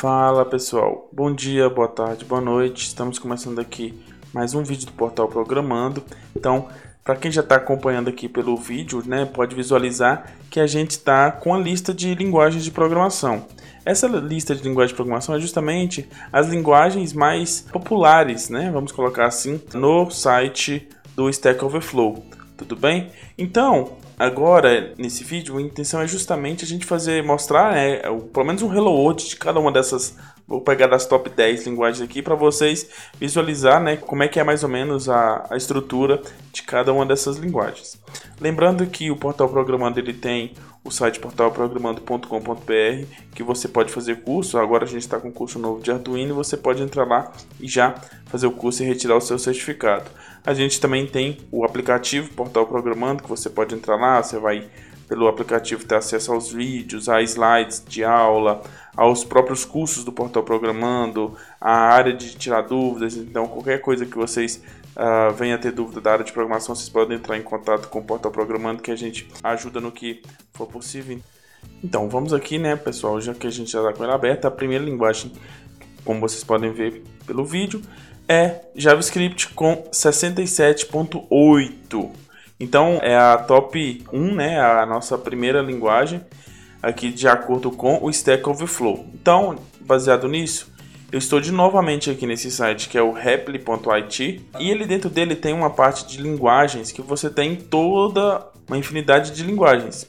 Fala pessoal, bom dia, boa tarde, boa noite. Estamos começando aqui mais um vídeo do portal Programando. Então, para quem já está acompanhando aqui pelo vídeo, né, pode visualizar que a gente está com a lista de linguagens de programação. Essa lista de linguagens de programação é justamente as linguagens mais populares, né, vamos colocar assim, no site do Stack Overflow. Tudo bem? Então, agora nesse vídeo a intenção é justamente a gente fazer mostrar, né, pelo menos um hello world de cada uma dessas Vou pegar das top 10 linguagens aqui para vocês visualizar né, como é que é mais ou menos a, a estrutura de cada uma dessas linguagens. Lembrando que o Portal Programando ele tem o site portalprogramando.com.br que você pode fazer curso. Agora a gente está com curso novo de Arduino você pode entrar lá e já fazer o curso e retirar o seu certificado. A gente também tem o aplicativo Portal Programando que você pode entrar lá, você vai pelo aplicativo ter acesso aos vídeos, a slides de aula, aos próprios cursos do Portal Programando, a área de tirar dúvidas. Então, qualquer coisa que vocês uh, venham a ter dúvida da área de programação, vocês podem entrar em contato com o Portal Programando que a gente ajuda no que for possível. Então, vamos aqui, né, pessoal, já que a gente já está com ela aberta, a primeira linguagem, como vocês podem ver pelo vídeo, é JavaScript com 67.8. Então é a top 1, né, a nossa primeira linguagem aqui de acordo com o Stack Overflow. Então, baseado nisso, eu estou de novamente aqui nesse site que é o repli.it e ele dentro dele tem uma parte de linguagens que você tem toda uma infinidade de linguagens.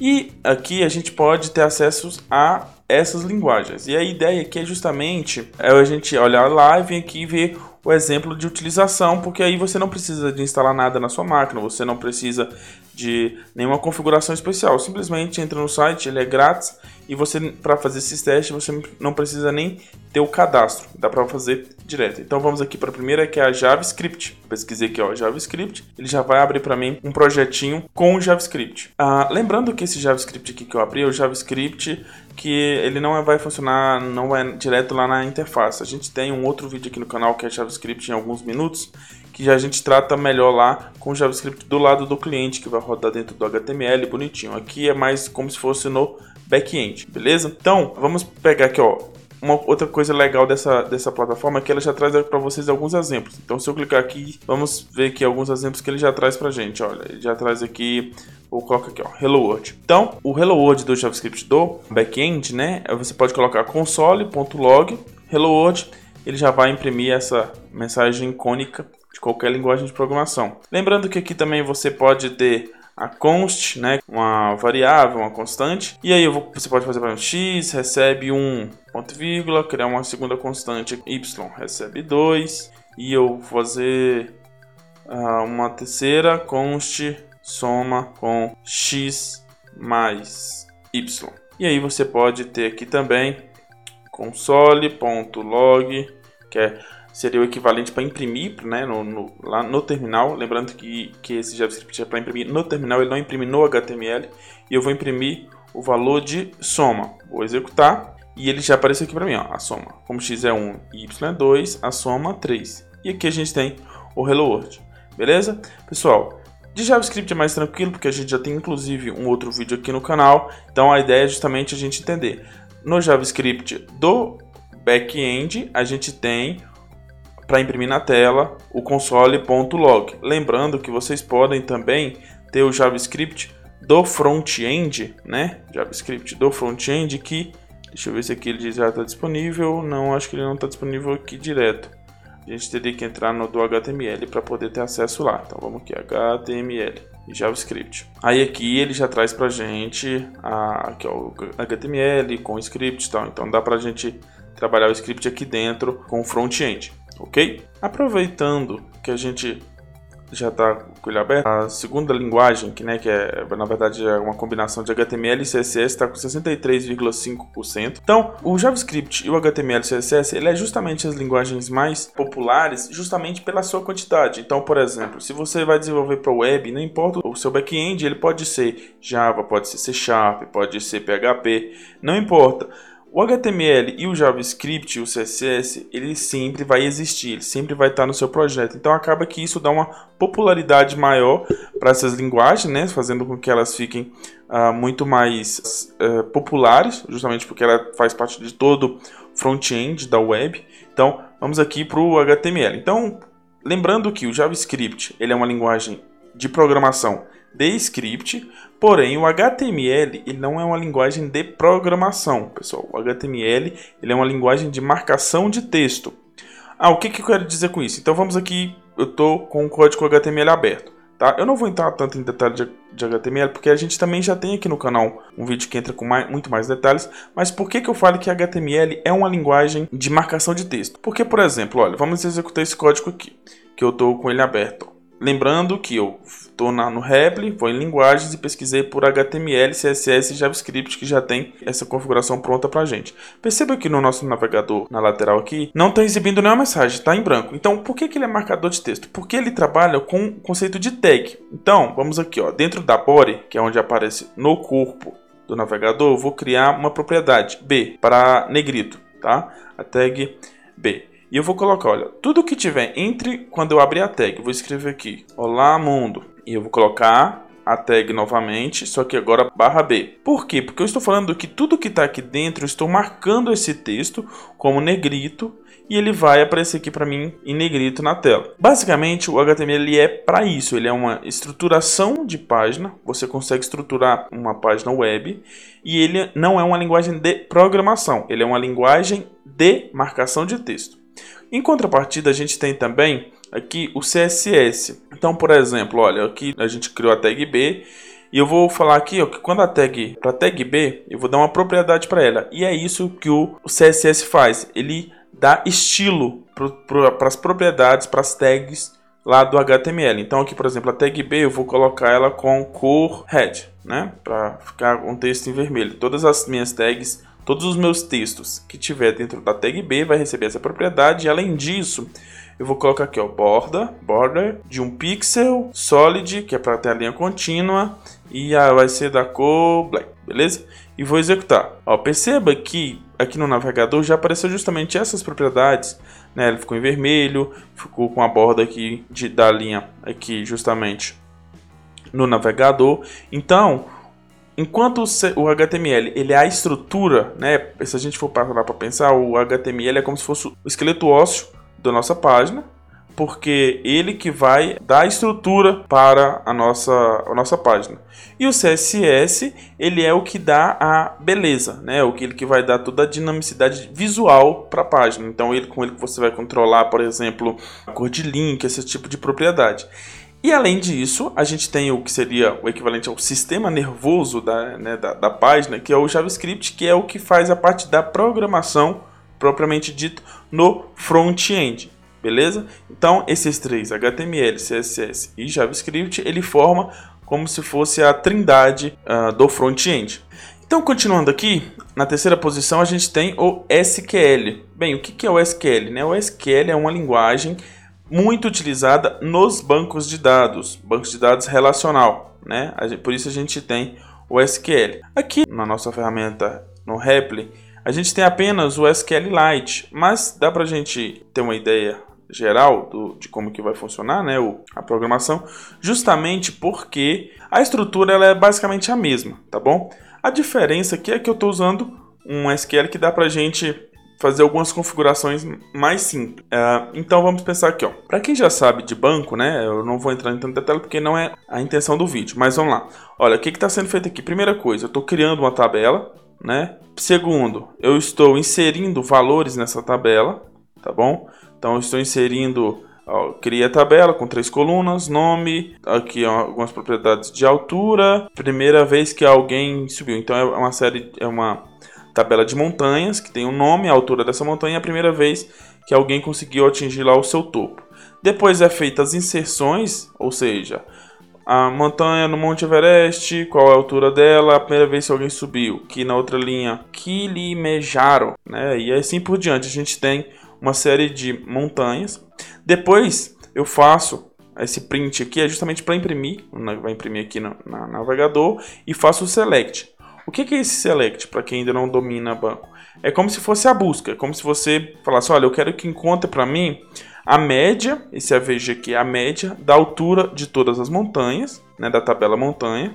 E aqui a gente pode ter acesso a essas linguagens. E a ideia aqui é justamente é a gente olhar lá e vir aqui ver o exemplo de utilização, porque aí você não precisa de instalar nada na sua máquina, você não precisa de nenhuma configuração especial. Simplesmente entra no site, ele é grátis e você para fazer esses testes você não precisa nem ter o cadastro, dá para fazer direto. Então vamos aqui para a primeira que é a JavaScript. Pesquisei aqui ó, JavaScript, ele já vai abrir para mim um projetinho com JavaScript. Ah, lembrando que esse JavaScript aqui que eu abri é o JavaScript que ele não vai funcionar, não vai direto lá na interface. A gente tem um outro vídeo aqui no canal que é JavaScript em alguns minutos que a gente trata melhor lá com o JavaScript do lado do cliente, que vai rodar dentro do HTML bonitinho. Aqui é mais como se fosse no back-end, beleza? Então, vamos pegar aqui, ó, uma outra coisa legal dessa, dessa plataforma é que ela já traz para vocês alguns exemplos. Então, se eu clicar aqui, vamos ver aqui alguns exemplos que ele já traz para gente. Olha, ele já traz aqui, vou colocar aqui, ó, Hello World. Então, o Hello World do JavaScript do back-end, né? Você pode colocar console.log Hello World. Ele já vai imprimir essa mensagem icônica de qualquer linguagem de programação. Lembrando que aqui também você pode ter a const, né, uma variável, uma constante, e aí vou, você pode fazer x, recebe um ponto vírgula, criar uma segunda constante y, recebe 2, e eu vou fazer uh, uma terceira const soma com x mais y. E aí você pode ter aqui também console.log, que é seria o equivalente para imprimir né, no, no, lá no terminal. Lembrando que, que esse JavaScript é para imprimir no terminal, ele não imprime no HTML. E eu vou imprimir o valor de soma. Vou executar e ele já apareceu aqui para mim, ó, a soma. Como x é 1 e y é 2, a soma 3. E aqui a gente tem o Hello World. Beleza? Pessoal, de JavaScript é mais tranquilo, porque a gente já tem inclusive um outro vídeo aqui no canal. Então a ideia é justamente a gente entender. No JavaScript do back-end, a gente tem para imprimir na tela o console.log. Lembrando que vocês podem também ter o JavaScript do front-end, né? JavaScript do front-end que deixa eu ver se aqui ele já está disponível. Não, acho que ele não está disponível aqui direto. A gente teria que entrar no do HTML para poder ter acesso lá. Então vamos aqui, HTML e JavaScript. Aí aqui ele já traz para gente aqui, ó, o HTML com script e tal. Então dá para a gente trabalhar o script aqui dentro com o front-end ok? Aproveitando que a gente já está com ele aberto, a segunda linguagem, que, né, que é na verdade é uma combinação de HTML e CSS, está com 63,5%. Então, o JavaScript e o HTML e CSS, ele é justamente as linguagens mais populares, justamente pela sua quantidade. Então, por exemplo, se você vai desenvolver para web, não importa o seu back-end, ele pode ser Java, pode ser C Sharp, pode ser PHP, não importa. O HTML e o JavaScript, o CSS, ele sempre vai existir, ele sempre vai estar no seu projeto. Então acaba que isso dá uma popularidade maior para essas linguagens, né? fazendo com que elas fiquem uh, muito mais uh, populares, justamente porque ela faz parte de todo front-end da web. Então, vamos aqui para o HTML. Então, lembrando que o JavaScript ele é uma linguagem de programação de script, porém o HTML ele não é uma linguagem de programação, pessoal. O HTML ele é uma linguagem de marcação de texto. Ah, o que, que eu quero dizer com isso? Então vamos aqui, eu estou com o código HTML aberto. Tá? Eu não vou entrar tanto em detalhe de, de, HTML, porque a gente também já tem aqui no canal um vídeo que entra com mais, muito mais detalhes. Mas por que, que eu falo que HTML é uma linguagem de marcação de texto? Porque, por exemplo, olha, vamos executar esse código aqui, que eu estou com ele aberto. Lembrando que eu estou no Repli, vou em linguagens e pesquisei por HTML, CSS e JavaScript que já tem essa configuração pronta para a gente. Perceba que no nosso navegador, na lateral aqui, não está exibindo nenhuma mensagem, está em branco. Então, por que, que ele é marcador de texto? Porque ele trabalha com o conceito de tag. Então, vamos aqui, ó, dentro da body, que é onde aparece no corpo do navegador, vou criar uma propriedade B para negrito, tá? A tag B. E eu vou colocar, olha, tudo que tiver entre quando eu abrir a tag, vou escrever aqui, olá mundo, e eu vou colocar a tag novamente, só que agora barra B. Por quê? Porque eu estou falando que tudo que está aqui dentro, eu estou marcando esse texto como negrito e ele vai aparecer aqui para mim em negrito na tela. Basicamente, o HTML é para isso, ele é uma estruturação de página, você consegue estruturar uma página web e ele não é uma linguagem de programação, ele é uma linguagem de marcação de texto. Em contrapartida, a gente tem também aqui o CSS. Então, por exemplo, olha, aqui a gente criou a tag B e eu vou falar aqui ó, que quando a tag para tag B, eu vou dar uma propriedade para ela. E é isso que o, CSS faz. Ele dá estilo para as propriedades, para as tags lá do HTML. Então aqui, por exemplo, a tag B eu vou colocar ela com cor red, né? Para ficar um texto em vermelho. Todas as minhas tags Todos os meus textos que tiver dentro da tag B vai receber essa propriedade. E além disso, eu vou colocar aqui, ó, borda, border de um pixel solid, que é para ter a linha contínua, e a, vai ser da cor black, beleza? E vou executar. Ó, perceba que aqui no navegador já apareceu justamente essas propriedades, né? Ele ficou em vermelho, ficou com a borda aqui de, da linha aqui justamente no navegador. Então, Enquanto o HTML ele é a estrutura, né? Se a gente for parar para pensar, o HTML é como se fosse o esqueleto ósseo da nossa página, porque ele que vai dar estrutura para a nossa, a nossa página. E o CSS, ele é o que dá a beleza, né? O que ele que vai dar toda a dinamicidade visual para a página. Então, ele com ele você vai controlar, por exemplo, a cor de link, esse tipo de propriedade. E além disso, a gente tem o que seria o equivalente ao sistema nervoso da, né, da, da, página, que é o JavaScript, que é o que faz a parte da programação propriamente dito no front-end. Beleza? Então, esses três, HTML, CSS e JavaScript, ele forma como se fosse a trindade uh, do front-end. Então, continuando aqui, na terceira posição a gente tem o SQL. Bem, o que é o SQL? Né? O SQL é uma linguagem muito utilizada nos bancos de dados, bancos de dados relacional, né? Por isso a gente tem o SQL. Aqui na nossa ferramenta no Repli, a gente tem apenas o SQLite, mas dá para a gente ter uma ideia geral do, de como que vai funcionar né, o, a programação, justamente porque a estrutura ela é basicamente a mesma, tá bom? A diferença aqui é que eu estou usando um SQL que dá para a gente fazer algumas configurações mais simples. Uh, então vamos pensar aqui, ó. Para quem já sabe de banco, né? Eu não vou entrar em tanto detalhe porque não é a intenção do vídeo. Mas vamos lá. Olha, o que está sendo feito aqui? Primeira coisa, eu estou criando uma tabela, né? Segundo, eu estou inserindo valores nessa tabela, tá bom? Então eu estou inserindo Ó, a tabela com três colunas, nome, aqui ó, algumas propriedades de altura, primeira vez que alguém subiu. Então é uma série, é uma tabela de montanhas, que tem o um nome, a altura dessa montanha, a primeira vez que alguém conseguiu atingir lá o seu topo. Depois é feita as inserções, ou seja, a montanha no Monte Everest, qual é a altura dela, a primeira vez que alguém subiu. Aqui na outra linha, Kilimanjaro, né? E assim por diante. A gente tem uma série de montanhas. Depois eu faço esse print aqui, é justamente para imprimir, né? vai imprimir aqui no, no navegador, e faço o select. O que é esse select, para quem ainda não domina banco? É como se fosse a busca, é como se você falasse, olha, eu quero que encontre para mim a média, esse AVG aqui é a média da altura de todas as montanhas, né, da tabela montanha.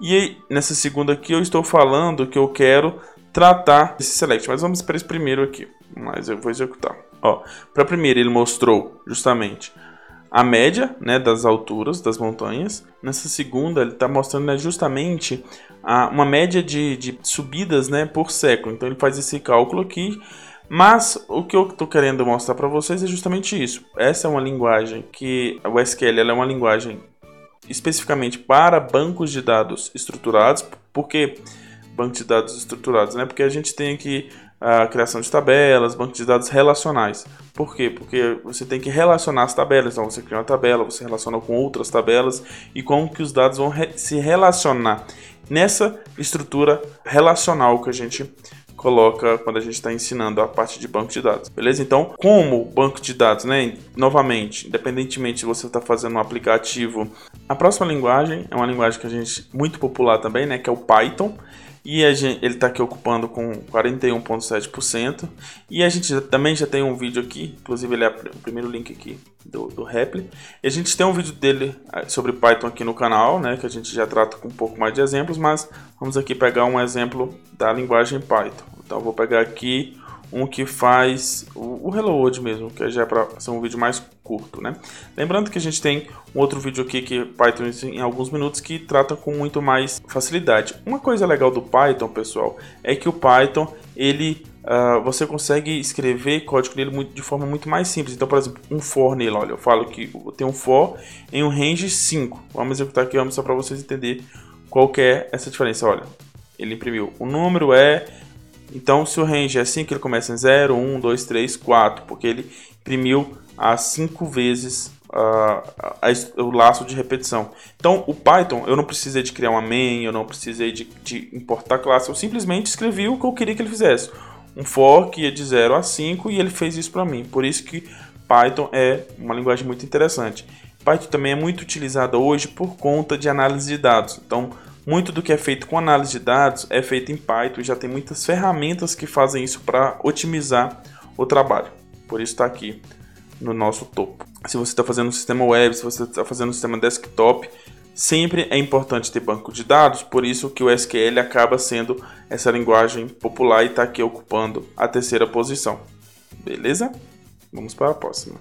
E nessa segunda aqui eu estou falando que eu quero tratar esse select. Mas vamos para esse primeiro aqui. Mas eu vou executar. Ó, para primeiro ele mostrou justamente a média né, das alturas das montanhas. Nessa segunda, ele está mostrando né, justamente a, uma média de, de subidas né, por século. Então, ele faz esse cálculo aqui. Mas o que eu estou querendo mostrar para vocês é justamente isso. Essa é uma linguagem que o SQL é uma linguagem especificamente para bancos de dados estruturados. Por que bancos de dados estruturados? Né? Porque a gente tem aqui a criação de tabelas, banco de dados relacionais. Por quê? Porque você tem que relacionar as tabelas. Então você cria uma tabela, você relaciona com outras tabelas e como que os dados vão re se relacionar nessa estrutura relacional que a gente coloca quando a gente está ensinando a parte de banco de dados, beleza? Então, como banco de dados, né? Novamente, independentemente se você está fazendo um aplicativo, a próxima linguagem é uma linguagem que a gente muito popular também, né? Que é o Python. E gente, ele está aqui ocupando com 41,7%. E a gente também já tem um vídeo aqui, inclusive ele é o primeiro link aqui do, do Repli. E a gente tem um vídeo dele ah, sobre Python aqui no canal, né, que a gente já trata com um pouco mais de exemplos, mas vamos aqui pegar um exemplo da linguagem Python. Então vou pegar aqui um que faz o, Hello World mesmo, que já é para ser um vídeo mais curto, né? Lembrando que a gente tem um outro vídeo aqui que Python em alguns minutos que trata com muito mais facilidade. Uma coisa legal do Python, pessoal, é que o Python ele uh, você consegue escrever código nele muito, de forma muito mais simples. Então, por exemplo, um for nele, olha, eu falo que tem um for em um range 5. Vamos executar aqui, vamos só para vocês entenderem qual que é essa diferença. Olha, ele imprimiu o número é então, se o range é 5, ele começa em 0, 1, 2, 3, 4, porque ele imprimiu as 5 vezes uh, o laço de repetição. Então, o Python, eu não precisei de criar uma main, eu não precisei de, de importar classe, eu simplesmente escrevi o que eu queria que ele fizesse. Um for que ia de 0 a 5 e ele fez isso para mim. Por isso que Python é uma linguagem muito interessante. Python também é muito utilizada hoje por conta de análise de dados. Então, muito do que é feito com análise de dados é feito em Python e já tem muitas ferramentas que fazem isso para otimizar o trabalho. Por isso está aqui no nosso topo. Se você está fazendo um sistema web, se você está fazendo um sistema desktop, sempre é importante ter banco de dados, por isso que o SQL acaba sendo essa linguagem popular e está aqui ocupando a terceira posição. Beleza? Vamos para a próxima.